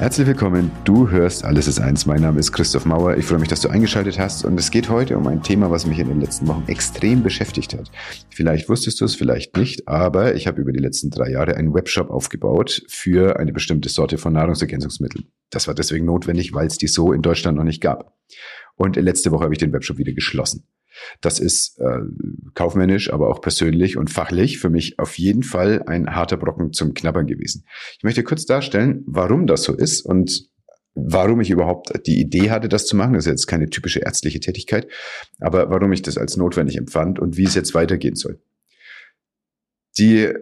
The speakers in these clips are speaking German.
Herzlich willkommen, du hörst Alles ist eins. Mein Name ist Christoph Mauer. Ich freue mich, dass du eingeschaltet hast und es geht heute um ein Thema, was mich in den letzten Wochen extrem beschäftigt hat. Vielleicht wusstest du es, vielleicht nicht, aber ich habe über die letzten drei Jahre einen Webshop aufgebaut für eine bestimmte Sorte von Nahrungsergänzungsmitteln. Das war deswegen notwendig, weil es die so in Deutschland noch nicht gab. Und letzte Woche habe ich den Webshop wieder geschlossen. Das ist äh, kaufmännisch, aber auch persönlich und fachlich für mich auf jeden Fall ein harter Brocken zum Knabbern gewesen. Ich möchte kurz darstellen, warum das so ist und warum ich überhaupt die Idee hatte, das zu machen. Das ist jetzt keine typische ärztliche Tätigkeit, aber warum ich das als notwendig empfand und wie es jetzt weitergehen soll. Die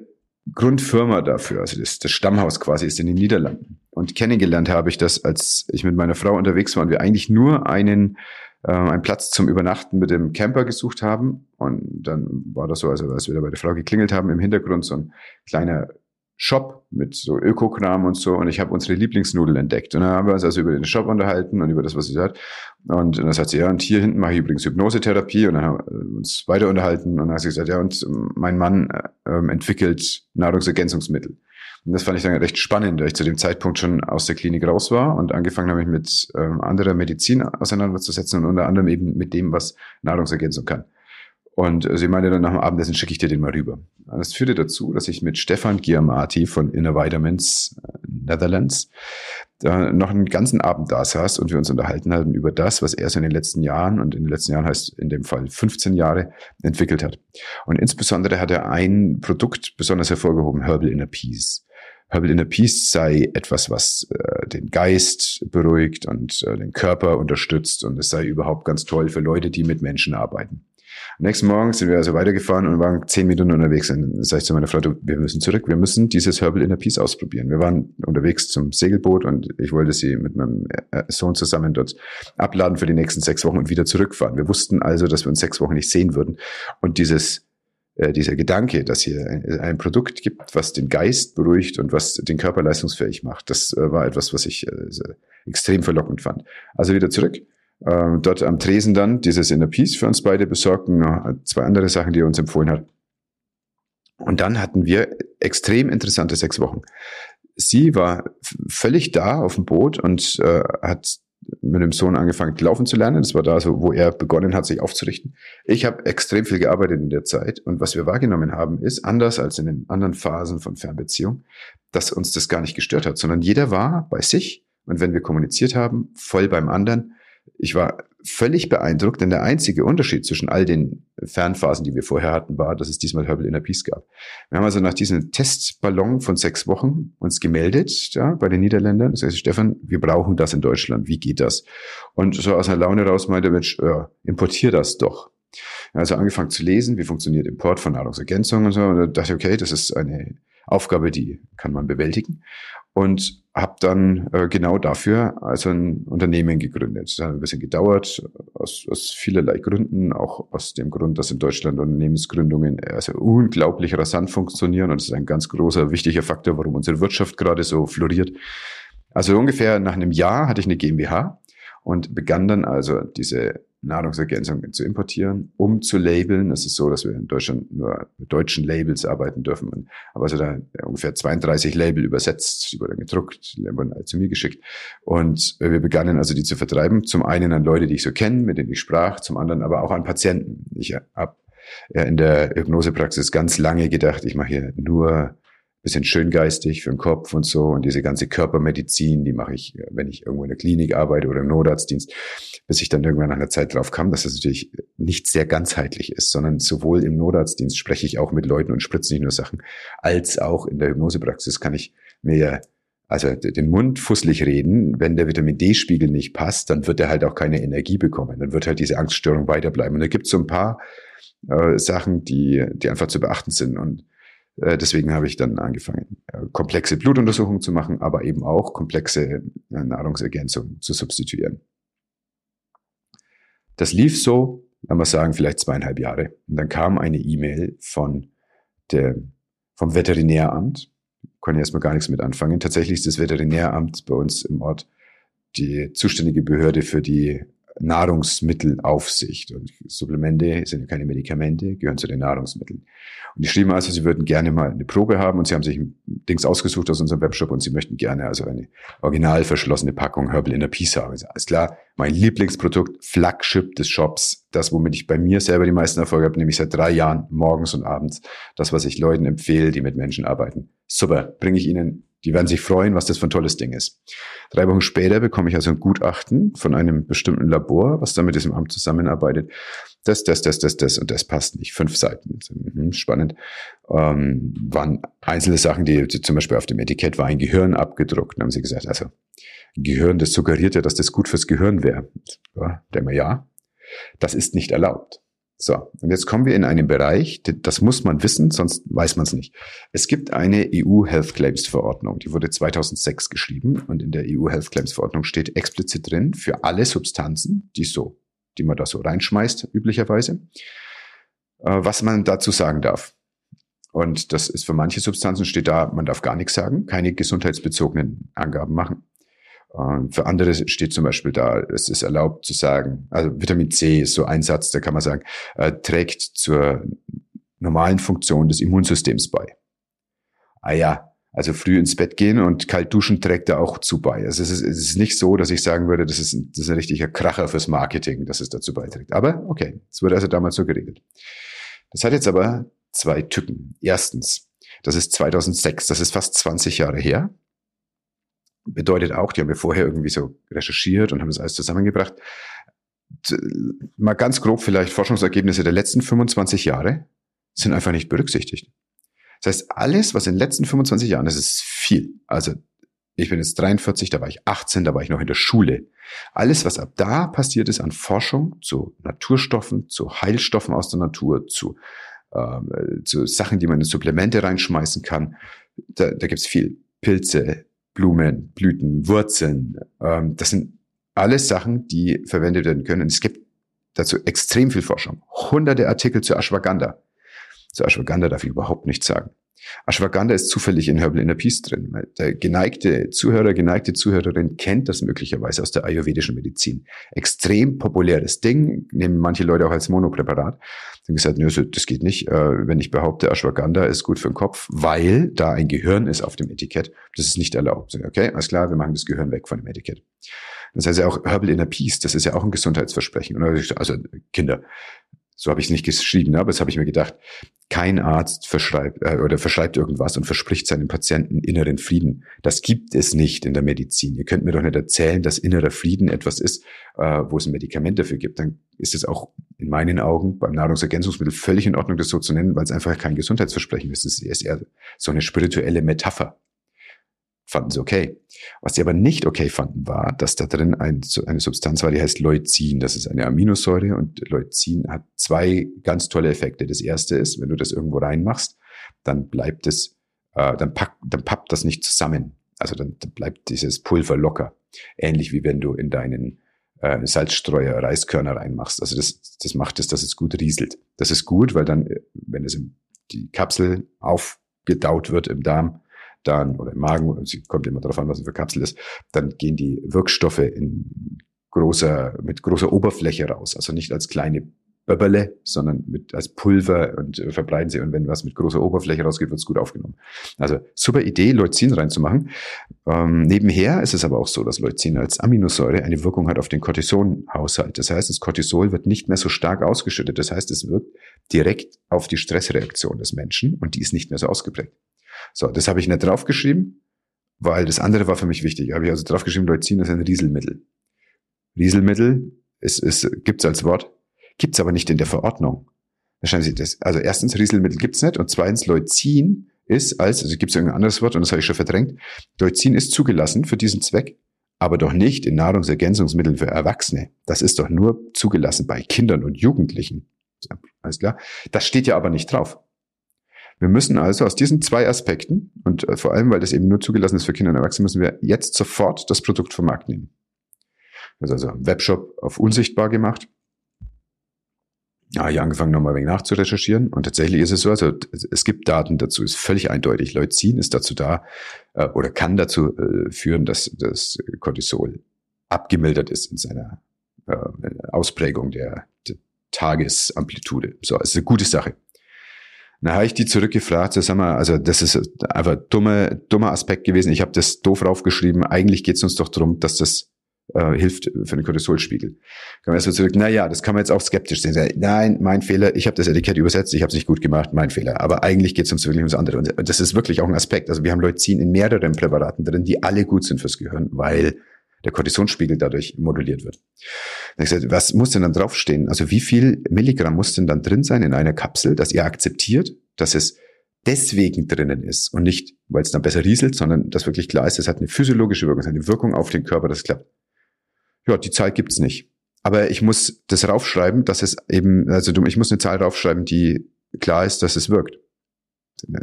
Grundfirma dafür, also das, das Stammhaus quasi, ist in den Niederlanden. Und kennengelernt habe ich das, als ich mit meiner Frau unterwegs war und wir eigentlich nur einen äh, einen Platz zum Übernachten mit dem Camper gesucht haben. Und dann war das so, also als wir da bei der Frau geklingelt haben, im Hintergrund so ein kleiner Shop mit so Ökokram und so. Und ich habe unsere Lieblingsnudel entdeckt. Und dann haben wir uns also über den Shop unterhalten und über das, was sie sagt und dann sagt sie, ja und hier hinten mache ich übrigens Hypnosetherapie. Und dann haben wir uns weiter unterhalten. Und dann hat sie gesagt, ja und mein Mann äh, entwickelt Nahrungsergänzungsmittel und das fand ich dann recht spannend, weil ich zu dem Zeitpunkt schon aus der Klinik raus war und angefangen habe, mich mit ähm, anderer Medizin auseinanderzusetzen und unter anderem eben mit dem, was Nahrungsergänzung kann. Und sie meinte dann nach dem Abendessen, schicke ich dir den mal rüber. Das führte dazu, dass ich mit Stefan Giamati von Inner Vitamins äh, Netherlands noch einen ganzen Abend da saß und wir uns unterhalten hatten über das, was er so in den letzten Jahren und in den letzten Jahren heißt in dem Fall 15 Jahre entwickelt hat. Und insbesondere hat er ein Produkt besonders hervorgehoben, Herbal Inner Peace. Herbal Inner Peace sei etwas, was äh, den Geist beruhigt und äh, den Körper unterstützt und es sei überhaupt ganz toll für Leute, die mit Menschen arbeiten. Am nächsten Morgen sind wir also weitergefahren und waren zehn Minuten unterwegs. Und dann sage ich zu meiner Frau, wir müssen zurück, wir müssen dieses Herbal Inner Peace ausprobieren. Wir waren unterwegs zum Segelboot und ich wollte sie mit meinem äh, Sohn zusammen dort abladen für die nächsten sechs Wochen und wieder zurückfahren. Wir wussten also, dass wir uns sechs Wochen nicht sehen würden. Und dieses äh, dieser Gedanke, dass hier ein, Produkt gibt, was den Geist beruhigt und was den Körper leistungsfähig macht, das äh, war etwas, was ich äh, extrem verlockend fand. Also wieder zurück. Ähm, dort am Tresen dann dieses Inner Peace für uns beide besorgt und noch zwei andere Sachen, die er uns empfohlen hat. Und dann hatten wir extrem interessante sechs Wochen. Sie war völlig da auf dem Boot und äh, hat mit dem Sohn angefangen, laufen zu lernen. Das war da so, wo er begonnen hat, sich aufzurichten. Ich habe extrem viel gearbeitet in der Zeit. Und was wir wahrgenommen haben, ist, anders als in den anderen Phasen von Fernbeziehung, dass uns das gar nicht gestört hat, sondern jeder war bei sich. Und wenn wir kommuniziert haben, voll beim anderen. Ich war völlig beeindruckt, denn der einzige Unterschied zwischen all den Fernphasen, die wir vorher hatten, war, dass es diesmal Herbal Inner Peace gab. Wir haben also nach diesem Testballon von sechs Wochen uns gemeldet, ja, bei den Niederländern. Das heißt, Stefan, wir brauchen das in Deutschland. Wie geht das? Und so aus einer Laune raus meinte, Mensch, ja, importier das doch. Also angefangen zu lesen, wie funktioniert Import von Nahrungsergänzungen und so. Und da dachte okay, das ist eine Aufgabe, die kann man bewältigen und habe dann äh, genau dafür also ein Unternehmen gegründet. Das hat ein bisschen gedauert, aus, aus vielerlei Gründen, auch aus dem Grund, dass in Deutschland Unternehmensgründungen also unglaublich rasant funktionieren und das ist ein ganz großer, wichtiger Faktor, warum unsere Wirtschaft gerade so floriert. Also ungefähr nach einem Jahr hatte ich eine GmbH und begann dann also diese Nahrungsergänzungen zu importieren, um zu labeln. Es ist so, dass wir in Deutschland nur mit deutschen Labels arbeiten dürfen. Aber also da ungefähr 32 Label übersetzt, die wurden gedruckt, die wurden alle zu mir geschickt. Und wir begannen also die zu vertreiben. Zum einen an Leute, die ich so kenne, mit denen ich sprach, zum anderen aber auch an Patienten. Ich habe in der Hypnosepraxis ganz lange gedacht, ich mache hier nur bisschen schöngeistig für den Kopf und so. Und diese ganze Körpermedizin, die mache ich, wenn ich irgendwo in der Klinik arbeite oder im Notarztdienst, bis ich dann irgendwann nach einer Zeit drauf kam, dass das natürlich nicht sehr ganzheitlich ist, sondern sowohl im Notarztdienst spreche ich auch mit Leuten und spritze nicht nur Sachen, als auch in der Hypnosepraxis kann ich mir also den Mund fusselig reden, wenn der Vitamin D-Spiegel nicht passt, dann wird er halt auch keine Energie bekommen. Dann wird halt diese Angststörung weiterbleiben. Und da gibt es so ein paar äh, Sachen, die, die einfach zu beachten sind. Und deswegen habe ich dann angefangen, äh, komplexe Blutuntersuchungen zu machen, aber eben auch komplexe äh, Nahrungsergänzungen zu substituieren. Das lief so, lassen wir sagen, vielleicht zweieinhalb Jahre. Und dann kam eine E-Mail von der, vom Veterinäramt. Ich erstmal gar nichts mit anfangen. Tatsächlich ist das Veterinäramt bei uns im Ort die zuständige Behörde für die Nahrungsmittelaufsicht. Und Supplemente sind keine Medikamente, gehören zu den Nahrungsmitteln. Und die schrieben also, sie würden gerne mal eine Probe haben und sie haben sich ein Dings ausgesucht aus unserem Webshop und sie möchten gerne also eine original verschlossene Packung Herbal Inner Peace haben. Alles klar, mein Lieblingsprodukt, Flagship des Shops, das, womit ich bei mir selber die meisten Erfolge habe, nämlich seit drei Jahren, morgens und abends, das, was ich Leuten empfehle, die mit Menschen arbeiten. Super, bringe ich Ihnen die werden sich freuen, was das für ein tolles Ding ist. Drei Wochen später bekomme ich also ein Gutachten von einem bestimmten Labor, was da mit diesem Amt zusammenarbeitet. Das, das, das, das, das und das passt nicht. Fünf Seiten. Mhm, spannend. Ähm, waren einzelne Sachen, die zum Beispiel auf dem Etikett war ein Gehirn abgedruckt. Dann haben sie gesagt, also Gehirn, das suggeriert ja, dass das gut fürs Gehirn wäre. Ja, denken wir, ja. Das ist nicht erlaubt. So, und jetzt kommen wir in einen Bereich, das muss man wissen, sonst weiß man es nicht. Es gibt eine EU Health Claims Verordnung, die wurde 2006 geschrieben und in der EU Health Claims Verordnung steht explizit drin, für alle Substanzen, die so, die man da so reinschmeißt, üblicherweise, äh, was man dazu sagen darf. Und das ist für manche Substanzen steht da, man darf gar nichts sagen, keine gesundheitsbezogenen Angaben machen. Und für andere steht zum Beispiel da, es ist erlaubt zu sagen, also Vitamin C ist so ein Satz, da kann man sagen, äh, trägt zur normalen Funktion des Immunsystems bei. Ah ja, also früh ins Bett gehen und kalt duschen trägt da auch zu bei. Also es ist, es ist nicht so, dass ich sagen würde, das ist, ein, das ist ein richtiger Kracher fürs Marketing, dass es dazu beiträgt. Aber okay, es wurde also damals so geregelt. Das hat jetzt aber zwei Tücken. Erstens, das ist 2006, das ist fast 20 Jahre her bedeutet auch, die haben wir vorher irgendwie so recherchiert und haben das alles zusammengebracht. Mal ganz grob vielleicht Forschungsergebnisse der letzten 25 Jahre sind einfach nicht berücksichtigt. Das heißt, alles, was in den letzten 25 Jahren, das ist viel. Also ich bin jetzt 43, da war ich 18, da war ich noch in der Schule. Alles, was ab da passiert ist an Forschung zu Naturstoffen, zu Heilstoffen aus der Natur, zu, äh, zu Sachen, die man in Supplemente reinschmeißen kann, da, da gibt's viel. Pilze, Blumen, Blüten, Wurzeln. Ähm, das sind alles Sachen, die verwendet werden können. Und es gibt dazu extrem viel Forschung. Hunderte Artikel zu Ashwagandha. Zu Ashwagandha darf ich überhaupt nichts sagen. Ashwagandha ist zufällig in Herbal Inner Peace drin. Der geneigte Zuhörer, geneigte Zuhörerin kennt das möglicherweise aus der ayurvedischen Medizin. Extrem populäres Ding, nehmen manche Leute auch als Monopräparat. Dann gesagt, nö, das geht nicht, äh, wenn ich behaupte, Ashwagandha ist gut für den Kopf, weil da ein Gehirn ist auf dem Etikett. Das ist nicht erlaubt. Okay, alles klar, wir machen das Gehirn weg von dem Etikett. Das heißt ja auch Herbal Inner Peace, das ist ja auch ein Gesundheitsversprechen. Also Kinder, so habe ich es nicht geschrieben, aber das habe ich mir gedacht. Kein Arzt verschreibt äh, oder verschreibt irgendwas und verspricht seinem Patienten inneren Frieden. Das gibt es nicht in der Medizin. Ihr könnt mir doch nicht erzählen, dass innerer Frieden etwas ist, äh, wo es ein Medikament dafür gibt. Dann ist es auch in meinen Augen beim Nahrungsergänzungsmittel völlig in Ordnung, das so zu nennen, weil es einfach kein Gesundheitsversprechen ist. Es ist eher so eine spirituelle Metapher fanden sie okay. Was sie aber nicht okay fanden, war, dass da drin ein, eine Substanz war, die heißt Leucin. Das ist eine Aminosäure und Leucin hat zwei ganz tolle Effekte. Das erste ist, wenn du das irgendwo reinmachst, dann bleibt es, äh, dann, pack, dann pappt das nicht zusammen. Also dann, bleibt dieses Pulver locker. Ähnlich wie wenn du in deinen äh, Salzstreuer Reiskörner reinmachst. Also das, das macht es, dass es gut rieselt. Das ist gut, weil dann, wenn es im, die Kapsel aufgedaut wird im Darm, dann oder im Magen, es kommt immer darauf an, was für Kapsel ist, dann gehen die Wirkstoffe in großer, mit großer Oberfläche raus. Also nicht als kleine Böbberle, sondern mit, als Pulver und äh, verbreiten sie. Und wenn was mit großer Oberfläche rausgeht, wird es gut aufgenommen. Also super Idee, Leucin reinzumachen. Ähm, nebenher ist es aber auch so, dass Leucin als Aminosäure eine Wirkung hat auf den Cortisonhaushalt. Das heißt, das Cortisol wird nicht mehr so stark ausgeschüttet. Das heißt, es wirkt direkt auf die Stressreaktion des Menschen und die ist nicht mehr so ausgeprägt. So, das habe ich nicht draufgeschrieben, weil das andere war für mich wichtig. Habe ich also draufgeschrieben, Leucin ist ein Rieselmittel. Rieselmittel ist, ist, gibt's als Wort, gibt's aber nicht in der Verordnung. Wahrscheinlich das. Also erstens, Rieselmittel gibt's nicht und zweitens, Leucin ist als, also gibt's irgendein anderes Wort und das habe ich schon verdrängt. Leucin ist zugelassen für diesen Zweck, aber doch nicht in Nahrungsergänzungsmitteln für Erwachsene. Das ist doch nur zugelassen bei Kindern und Jugendlichen. Alles klar? Das steht ja aber nicht drauf. Wir müssen also aus diesen zwei Aspekten und äh, vor allem, weil das eben nur zugelassen ist für Kinder und Erwachsene, müssen wir jetzt sofort das Produkt vom Markt nehmen. Das ist also im Webshop auf unsichtbar gemacht. Ja, ich angefangen nochmal ein wenig nachzurecherchieren und tatsächlich ist es so, also es gibt Daten dazu, ist völlig eindeutig. Leucin ist dazu da äh, oder kann dazu äh, führen, dass das Cortisol abgemildert ist in seiner äh, Ausprägung der, der Tagesamplitude. So, es ist eine gute Sache. Dann habe ich die zurückgefragt, so, sag mal, also das ist einfach dummer, dummer Aspekt gewesen. Ich habe das doof raufgeschrieben. Eigentlich geht es uns doch darum, dass das äh, hilft für den Cortisolspiegel. Kann man erstmal zurück, na ja, das kann man jetzt auch skeptisch sehen. Nein, mein Fehler, ich habe das Etikett übersetzt, ich habe es nicht gut gemacht, mein Fehler. Aber eigentlich geht es uns wirklich ums andere. Und das ist wirklich auch ein Aspekt. Also wir haben Leucin in mehreren Präparaten drin, die alle gut sind fürs Gehirn, weil der Kortisonspiegel dadurch moduliert wird. Dann ich gesagt, was muss denn dann draufstehen? Also wie viel Milligramm muss denn dann drin sein in einer Kapsel, dass ihr akzeptiert, dass es deswegen drinnen ist und nicht, weil es dann besser rieselt, sondern dass wirklich klar ist, es hat eine physiologische Wirkung, es hat eine Wirkung auf den Körper, das klappt. Ja, die Zahl gibt's nicht. Aber ich muss das raufschreiben, dass es eben, also ich muss eine Zahl raufschreiben, die klar ist, dass es wirkt.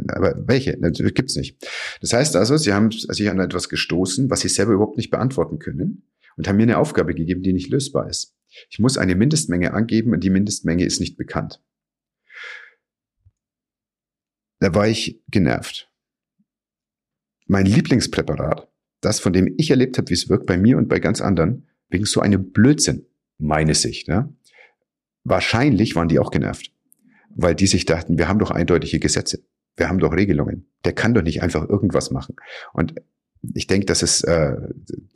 Aber welche? Das gibt's nicht. Das heißt also, sie haben sich an etwas gestoßen, was sie selber überhaupt nicht beantworten können und haben mir eine Aufgabe gegeben, die nicht lösbar ist. Ich muss eine Mindestmenge angeben und die Mindestmenge ist nicht bekannt. Da war ich genervt. Mein Lieblingspräparat, das von dem ich erlebt habe, wie es wirkt bei mir und bei ganz anderen, wegen so einem Blödsinn, meine Sicht. Ja? Wahrscheinlich waren die auch genervt, weil die sich dachten, wir haben doch eindeutige Gesetze, wir haben doch Regelungen. Der kann doch nicht einfach irgendwas machen. Und ich denke, das ist äh,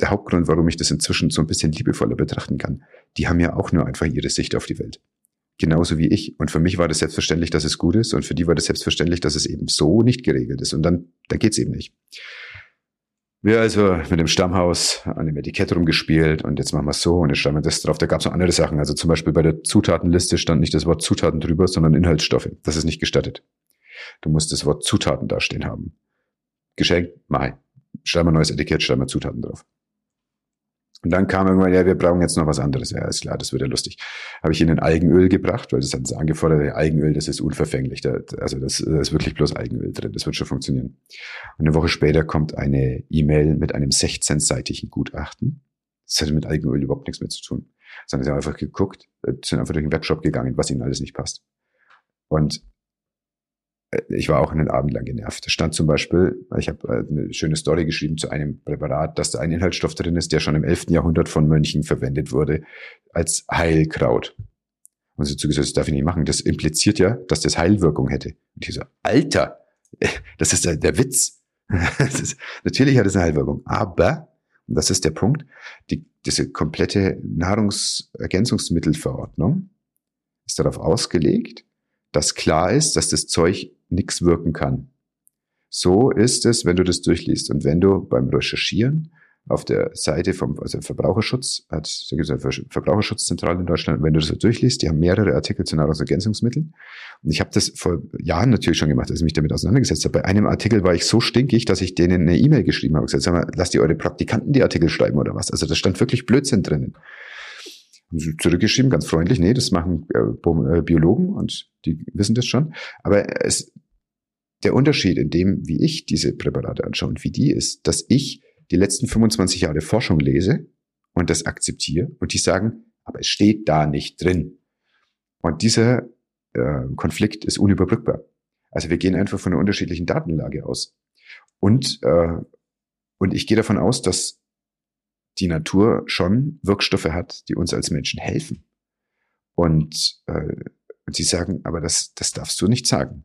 der Hauptgrund, warum ich das inzwischen so ein bisschen liebevoller betrachten kann. Die haben ja auch nur einfach ihre Sicht auf die Welt. Genauso wie ich. Und für mich war das selbstverständlich, dass es gut ist. Und für die war das selbstverständlich, dass es eben so nicht geregelt ist. Und dann, da geht's eben nicht. Wir also mit dem Stammhaus an dem Etikett rumgespielt und jetzt machen wir es so und jetzt schreiben wir das drauf. Da gab es noch andere Sachen. Also zum Beispiel bei der Zutatenliste stand nicht das Wort Zutaten drüber, sondern Inhaltsstoffe. Das ist nicht gestattet. Du musst das Wort Zutaten dastehen haben. Geschenk, mach. Schreiben wir ein neues Etikett, schreiben wir Zutaten drauf. Und dann kam irgendwann, ja, wir brauchen jetzt noch was anderes. Ja, ist klar, das wird ja lustig. Habe ich ihnen Algenöl gebracht, weil das hat sie angefordert, Algenöl, das ist unverfänglich. Da, also das, das ist wirklich bloß Algenöl drin, das wird schon funktionieren. Und eine Woche später kommt eine E-Mail mit einem 16-seitigen Gutachten. Das hatte mit Algenöl überhaupt nichts mehr zu tun. Sondern sie haben einfach geguckt, äh, sind einfach durch den Webshop gegangen, was ihnen alles nicht passt. Und ich war auch einen Abend lang genervt. Da stand zum Beispiel, ich habe äh, eine schöne Story geschrieben zu einem Präparat, dass da ein Inhaltsstoff drin ist, der schon im 11. Jahrhundert von Mönchen verwendet wurde als Heilkraut. Und sie zugesagt, das darf ich nicht machen. Das impliziert ja, dass das Heilwirkung hätte. Und ich so, Alter, das ist der, der Witz. ist, natürlich hat es eine Heilwirkung, aber, und das ist der Punkt, die, diese komplette Nahrungsergänzungsmittelverordnung ist darauf ausgelegt, dass klar ist, dass das Zeug nichts wirken kann. So ist es, wenn du das durchliest. Und wenn du beim Recherchieren auf der Seite vom also Verbraucherschutz, hat, da gibt es eine Verbraucherschutzzentrale in Deutschland, wenn du das so durchliest, die haben mehrere Artikel zu Nahrungsergänzungsmitteln. Und ich habe das vor Jahren natürlich schon gemacht, als ich mich damit auseinandergesetzt habe. Bei einem Artikel war ich so stinkig, dass ich denen eine E-Mail geschrieben habe. gesagt, sag mal, lasst ihr eure Praktikanten die Artikel schreiben oder was? Also da stand wirklich Blödsinn drinnen. Zurückgeschrieben, ganz freundlich, nee, das machen äh, äh Biologen und die wissen das schon. Aber es, der Unterschied in dem, wie ich diese Präparate anschaue und wie die ist, dass ich die letzten 25 Jahre Forschung lese und das akzeptiere und die sagen, aber es steht da nicht drin. Und dieser äh, Konflikt ist unüberbrückbar. Also wir gehen einfach von einer unterschiedlichen Datenlage aus. Und, äh, und ich gehe davon aus, dass die Natur schon Wirkstoffe hat, die uns als Menschen helfen. Und, äh, und sie sagen, aber das, das darfst du nicht sagen.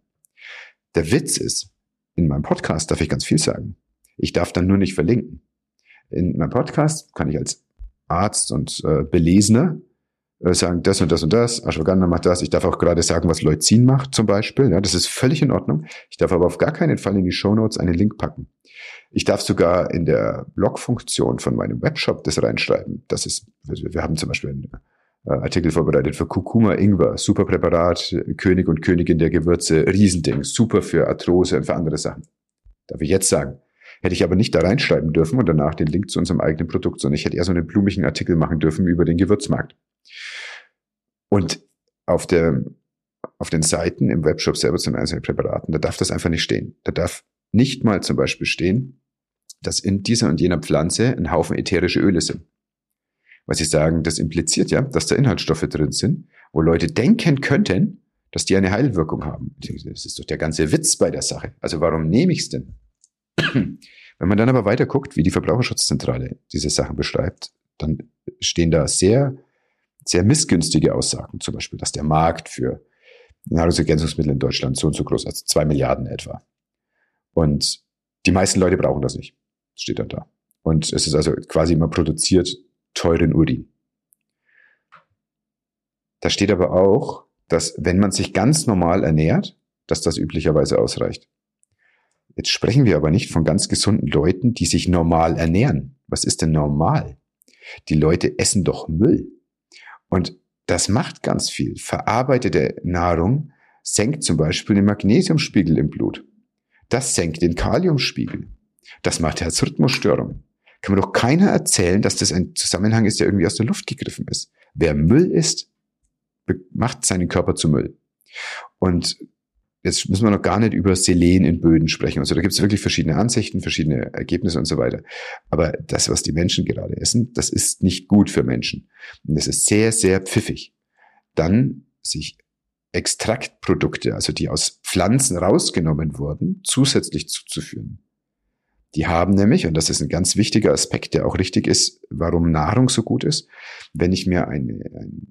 Der Witz ist, in meinem Podcast darf ich ganz viel sagen. Ich darf dann nur nicht verlinken. In meinem Podcast kann ich als Arzt und äh, Belesener sagen, das und das und das, Ashwagandha macht das. Ich darf auch gerade sagen, was Leucin macht zum Beispiel. Ja, das ist völlig in Ordnung. Ich darf aber auf gar keinen Fall in die Show Notes einen Link packen. Ich darf sogar in der Blog-Funktion von meinem Webshop das reinschreiben. Das ist, wir haben zum Beispiel einen äh, Artikel vorbereitet für Kurkuma Ingwer, super Präparat, König und Königin der Gewürze, Riesending, super für Arthrose und für andere Sachen. Darf ich jetzt sagen. Hätte ich aber nicht da reinschreiben dürfen und danach den Link zu unserem eigenen Produkt, sondern ich hätte eher so einen blumigen Artikel machen dürfen über den Gewürzmarkt. Und auf der, auf den Seiten im Webshop selber zu den einzelnen Präparaten, da darf das einfach nicht stehen. Da darf nicht mal zum Beispiel stehen, dass in dieser und jener Pflanze ein Haufen ätherische Öle sind. Was sie sagen, das impliziert ja, dass da Inhaltsstoffe drin sind, wo Leute denken könnten, dass die eine Heilwirkung haben. Das ist doch der ganze Witz bei der Sache. Also warum nehme ich es denn? Wenn man dann aber weiter guckt, wie die Verbraucherschutzzentrale diese Sachen beschreibt, dann stehen da sehr sehr missgünstige Aussagen, zum Beispiel, dass der Markt für Nahrungsergänzungsmittel in Deutschland so und so groß, also zwei Milliarden etwa. Und die meisten Leute brauchen das nicht. Steht dann da. Und es ist also quasi immer produziert teuren Urin. Da steht aber auch, dass wenn man sich ganz normal ernährt, dass das üblicherweise ausreicht. Jetzt sprechen wir aber nicht von ganz gesunden Leuten, die sich normal ernähren. Was ist denn normal? Die Leute essen doch Müll. Und das macht ganz viel. Verarbeitete Nahrung senkt zum Beispiel den Magnesiumspiegel im Blut. Das senkt den Kaliumspiegel. Das macht Herzrhythmusstörungen. Kann mir doch keiner erzählen, dass das ein Zusammenhang ist, der irgendwie aus der Luft gegriffen ist. Wer Müll isst, macht seinen Körper zu Müll. Und Jetzt müssen wir noch gar nicht über Selen in Böden sprechen. Also da gibt es wirklich verschiedene Ansichten, verschiedene Ergebnisse und so weiter. Aber das, was die Menschen gerade essen, das ist nicht gut für Menschen. Und das ist sehr, sehr pfiffig. Dann sich Extraktprodukte, also die aus Pflanzen rausgenommen wurden, zusätzlich zuzuführen. Die haben nämlich, und das ist ein ganz wichtiger Aspekt, der auch richtig ist, warum Nahrung so gut ist, wenn ich mir eine, ein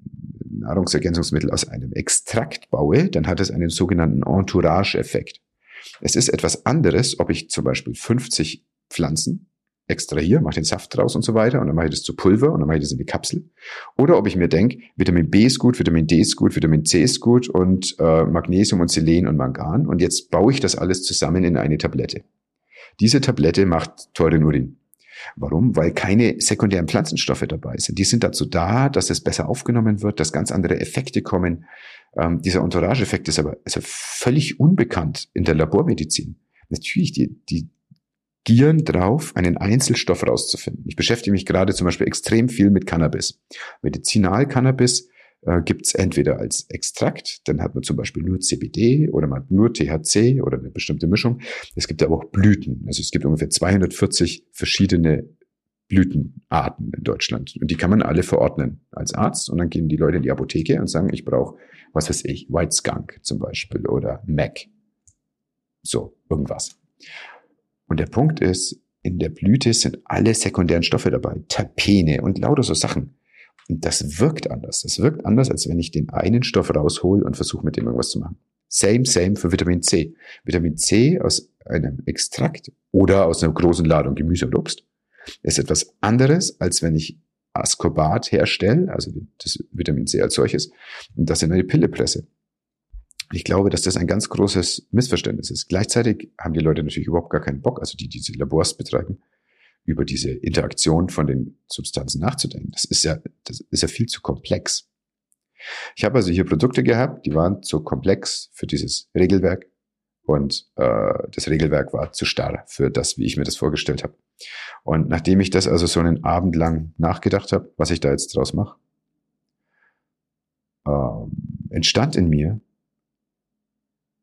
Nahrungsergänzungsmittel aus einem Extrakt baue, dann hat es einen sogenannten Entourage-Effekt. Es ist etwas anderes, ob ich zum Beispiel 50 Pflanzen extrahiere, mache den Saft draus und so weiter und dann mache ich das zu Pulver und dann mache ich das in die Kapsel. Oder ob ich mir denke, Vitamin B ist gut, Vitamin D ist gut, Vitamin C ist gut und äh, Magnesium und Selen und Mangan und jetzt baue ich das alles zusammen in eine Tablette. Diese Tablette macht teuren Urin. Warum? Weil keine sekundären Pflanzenstoffe dabei sind. Die sind dazu da, dass es besser aufgenommen wird, dass ganz andere Effekte kommen. Ähm, dieser Entourage-Effekt ist aber also völlig unbekannt in der Labormedizin. Natürlich, die, die gieren drauf, einen Einzelstoff rauszufinden. Ich beschäftige mich gerade zum Beispiel extrem viel mit Cannabis. Medizinal-Cannabis äh, gibt es entweder als Extrakt, dann hat man zum Beispiel nur CBD oder man hat nur THC oder eine bestimmte Mischung. Es gibt aber auch Blüten. Also es gibt ungefähr 240 verschiedene Blütenarten in Deutschland. Und die kann man alle verordnen als Arzt. Und dann gehen die Leute in die Apotheke und sagen, ich brauche, was weiß ich, White Skunk zum Beispiel oder Mac. So, irgendwas. Und der Punkt ist, in der Blüte sind alle sekundären Stoffe dabei. Terpene und lauter so Sachen. Und das wirkt anders. Das wirkt anders, als wenn ich den einen Stoff raushol und versuche, mit dem irgendwas zu machen. Same, same für Vitamin C. Vitamin C aus einem Extrakt oder aus einer großen Ladung Gemüse und Obst ist etwas anderes, als wenn ich Ascorbat herstelle, also das Vitamin C als solches, und das in eine Pille presse. Ich glaube, dass das ein ganz großes Missverständnis ist. Gleichzeitig haben die Leute natürlich überhaupt gar keinen Bock, also die, die diese Labors betreiben, über diese Interaktion von den Substanzen nachzudenken. Das ist ja, das ist ja viel zu komplex. Ich habe also hier Produkte gehabt, die waren zu komplex für dieses Regelwerk und äh, das Regelwerk war zu starr für das, wie ich mir das vorgestellt habe. Und nachdem ich das also so einen Abend lang nachgedacht habe, was ich da jetzt draus mache, ähm, entstand in mir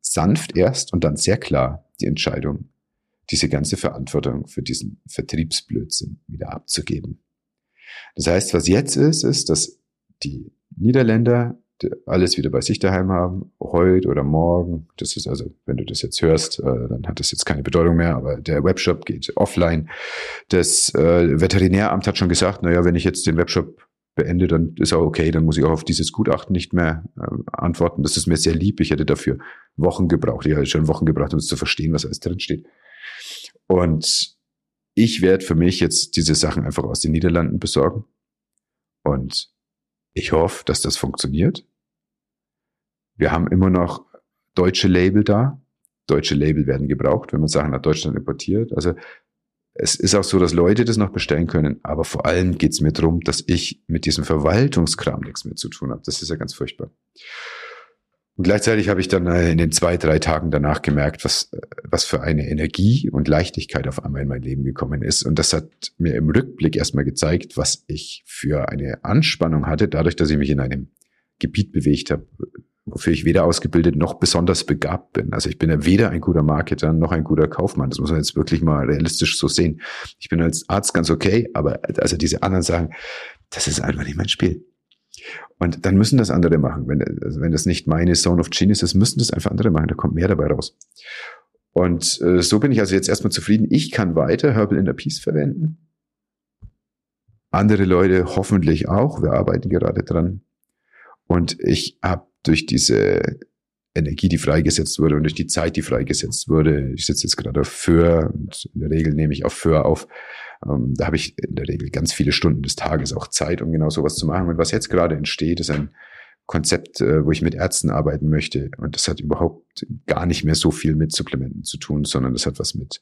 sanft erst und dann sehr klar die Entscheidung, diese ganze Verantwortung für diesen Vertriebsblödsinn wieder abzugeben. Das heißt, was jetzt ist, ist, dass die Niederländer alles wieder bei sich daheim haben, heute oder morgen. Das ist also, wenn du das jetzt hörst, äh, dann hat das jetzt keine Bedeutung mehr, aber der Webshop geht offline. Das äh, Veterinäramt hat schon gesagt, naja, wenn ich jetzt den Webshop beende, dann ist auch okay, dann muss ich auch auf dieses Gutachten nicht mehr äh, antworten. Das ist mir sehr lieb. Ich hätte dafür Wochen gebraucht. Ich hätte schon Wochen gebraucht, um es zu verstehen, was alles drin steht. Und ich werde für mich jetzt diese Sachen einfach aus den Niederlanden besorgen. Und ich hoffe, dass das funktioniert. Wir haben immer noch deutsche Label da. Deutsche Label werden gebraucht, wenn man Sachen nach Deutschland importiert. Also es ist auch so, dass Leute das noch bestellen können, aber vor allem geht es mir darum, dass ich mit diesem Verwaltungskram nichts mehr zu tun habe. Das ist ja ganz furchtbar. Und gleichzeitig habe ich dann äh, in den zwei, drei Tagen danach gemerkt, was, äh, was für eine Energie und Leichtigkeit auf einmal in mein Leben gekommen ist. Und das hat mir im Rückblick erstmal gezeigt, was ich für eine Anspannung hatte, dadurch, dass ich mich in einem Gebiet bewegt habe, wofür ich weder ausgebildet noch besonders begabt bin. Also ich bin ja weder ein guter Marketer noch ein guter Kaufmann. Das muss man jetzt wirklich mal realistisch so sehen. Ich bin als Arzt ganz okay, aber also diese anderen sagen, das ist einfach nicht mein Spiel. Und dann müssen das andere machen. Wenn, also wenn das nicht meine Zone of Genius ist, müssen das einfach andere machen. Da kommt mehr dabei raus. Und äh, so bin ich also jetzt erstmal zufrieden. Ich kann weiter Herbal Inner Peace verwenden. Andere Leute hoffentlich auch. Wir arbeiten gerade dran. Und ich habe durch diese Energie, die freigesetzt wurde und durch die Zeit, die freigesetzt wurde, ich sitze jetzt gerade auf Föhr und in der Regel nehme ich auf Föhr auf, ähm, da habe ich in der Regel ganz viele Stunden des Tages auch Zeit, um genau sowas zu machen. Und was jetzt gerade entsteht, ist ein Konzept, äh, wo ich mit Ärzten arbeiten möchte. Und das hat überhaupt gar nicht mehr so viel mit Supplementen zu tun, sondern das hat was mit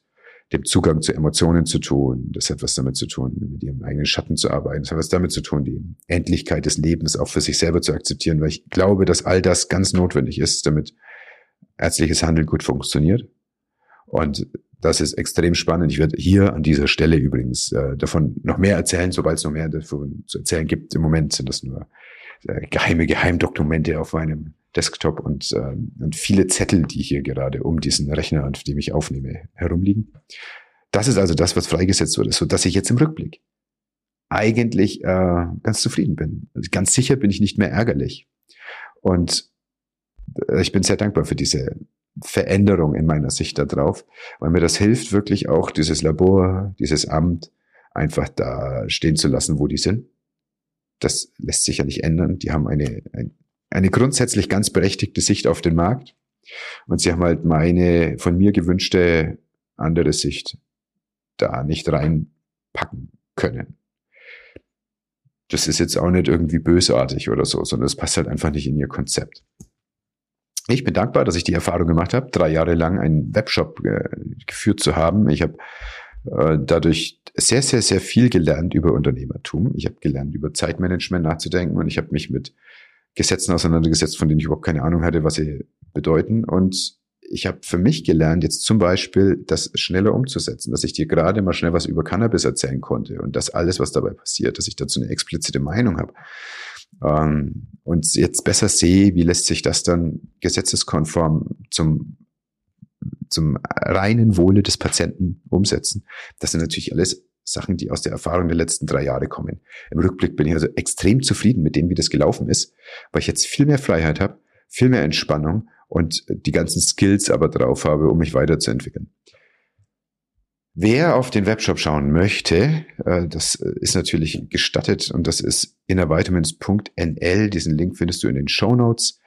dem Zugang zu Emotionen zu tun. Das hat was damit zu tun, mit ihrem eigenen Schatten zu arbeiten. Das hat was damit zu tun, die Endlichkeit des Lebens auch für sich selber zu akzeptieren, weil ich glaube, dass all das ganz notwendig ist, damit ärztliches Handeln gut funktioniert. Und das ist extrem spannend. Ich werde hier an dieser Stelle übrigens äh, davon noch mehr erzählen, sobald es noch mehr davon zu erzählen gibt. Im Moment sind das nur äh, geheime Geheimdokumente auf meinem Desktop und, äh, und viele Zettel, die hier gerade um diesen Rechner, auf dem ich aufnehme, herumliegen. Das ist also das, was freigesetzt wurde, so dass ich jetzt im Rückblick eigentlich äh, ganz zufrieden bin. Also ganz sicher bin ich nicht mehr ärgerlich. Und äh, ich bin sehr dankbar für diese Veränderung in meiner Sicht darauf, weil mir das hilft, wirklich auch dieses Labor, dieses Amt einfach da stehen zu lassen, wo die sind. Das lässt sich ja nicht ändern. Die haben eine, ein, eine grundsätzlich ganz berechtigte Sicht auf den Markt. Und sie haben halt meine von mir gewünschte andere Sicht da nicht reinpacken können. Das ist jetzt auch nicht irgendwie bösartig oder so, sondern es passt halt einfach nicht in ihr Konzept. Ich bin dankbar, dass ich die Erfahrung gemacht habe, drei Jahre lang einen Webshop äh, geführt zu haben. Ich habe äh, dadurch sehr, sehr, sehr viel gelernt über Unternehmertum. Ich habe gelernt, über Zeitmanagement nachzudenken und ich habe mich mit Gesetzen auseinandergesetzt, von denen ich überhaupt keine Ahnung hatte, was sie bedeuten. Und ich habe für mich gelernt, jetzt zum Beispiel das schneller umzusetzen, dass ich dir gerade mal schnell was über Cannabis erzählen konnte und das alles, was dabei passiert, dass ich dazu eine explizite Meinung habe. Ähm, und jetzt besser sehe, wie lässt sich das dann gesetzeskonform zum zum reinen Wohle des Patienten umsetzen. Das sind natürlich alles Sachen, die aus der Erfahrung der letzten drei Jahre kommen. Im Rückblick bin ich also extrem zufrieden mit dem, wie das gelaufen ist, weil ich jetzt viel mehr Freiheit habe, viel mehr Entspannung und die ganzen Skills aber drauf habe, um mich weiterzuentwickeln. Wer auf den Webshop schauen möchte, äh, das ist natürlich gestattet und das ist innervitamins.nl. Diesen Link findest du in den Show Notes.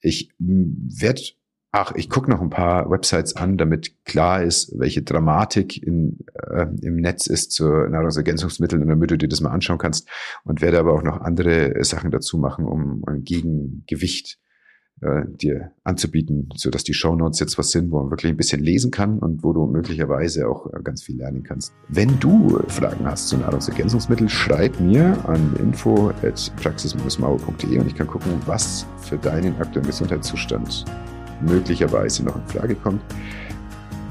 Ich werde ach, ich gucke noch ein paar Websites an, damit klar ist, welche Dramatik in, äh, im Netz ist zu Nahrungsergänzungsmitteln und damit du dir das mal anschauen kannst und werde aber auch noch andere Sachen dazu machen, um ein Gegengewicht äh, dir anzubieten, so dass die Show Notes jetzt was sind, wo man wirklich ein bisschen lesen kann und wo du möglicherweise auch äh, ganz viel lernen kannst. Wenn du Fragen hast zu Nahrungsergänzungsmitteln, schreib mir an info at praxis-mauer.de und ich kann gucken, was für deinen aktuellen Gesundheitszustand möglicherweise noch in Frage kommt.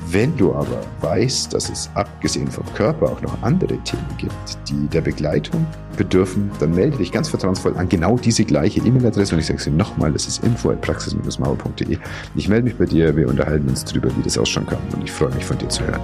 Wenn du aber weißt, dass es abgesehen vom Körper auch noch andere Themen gibt, die der Begleitung bedürfen, dann melde dich ganz vertrauensvoll an genau diese gleiche E-Mail-Adresse und ich sage sie nochmal, das ist info at praxis-mauer.de. Ich melde mich bei dir, wir unterhalten uns darüber, wie das ausschauen kann und ich freue mich von dir zu hören.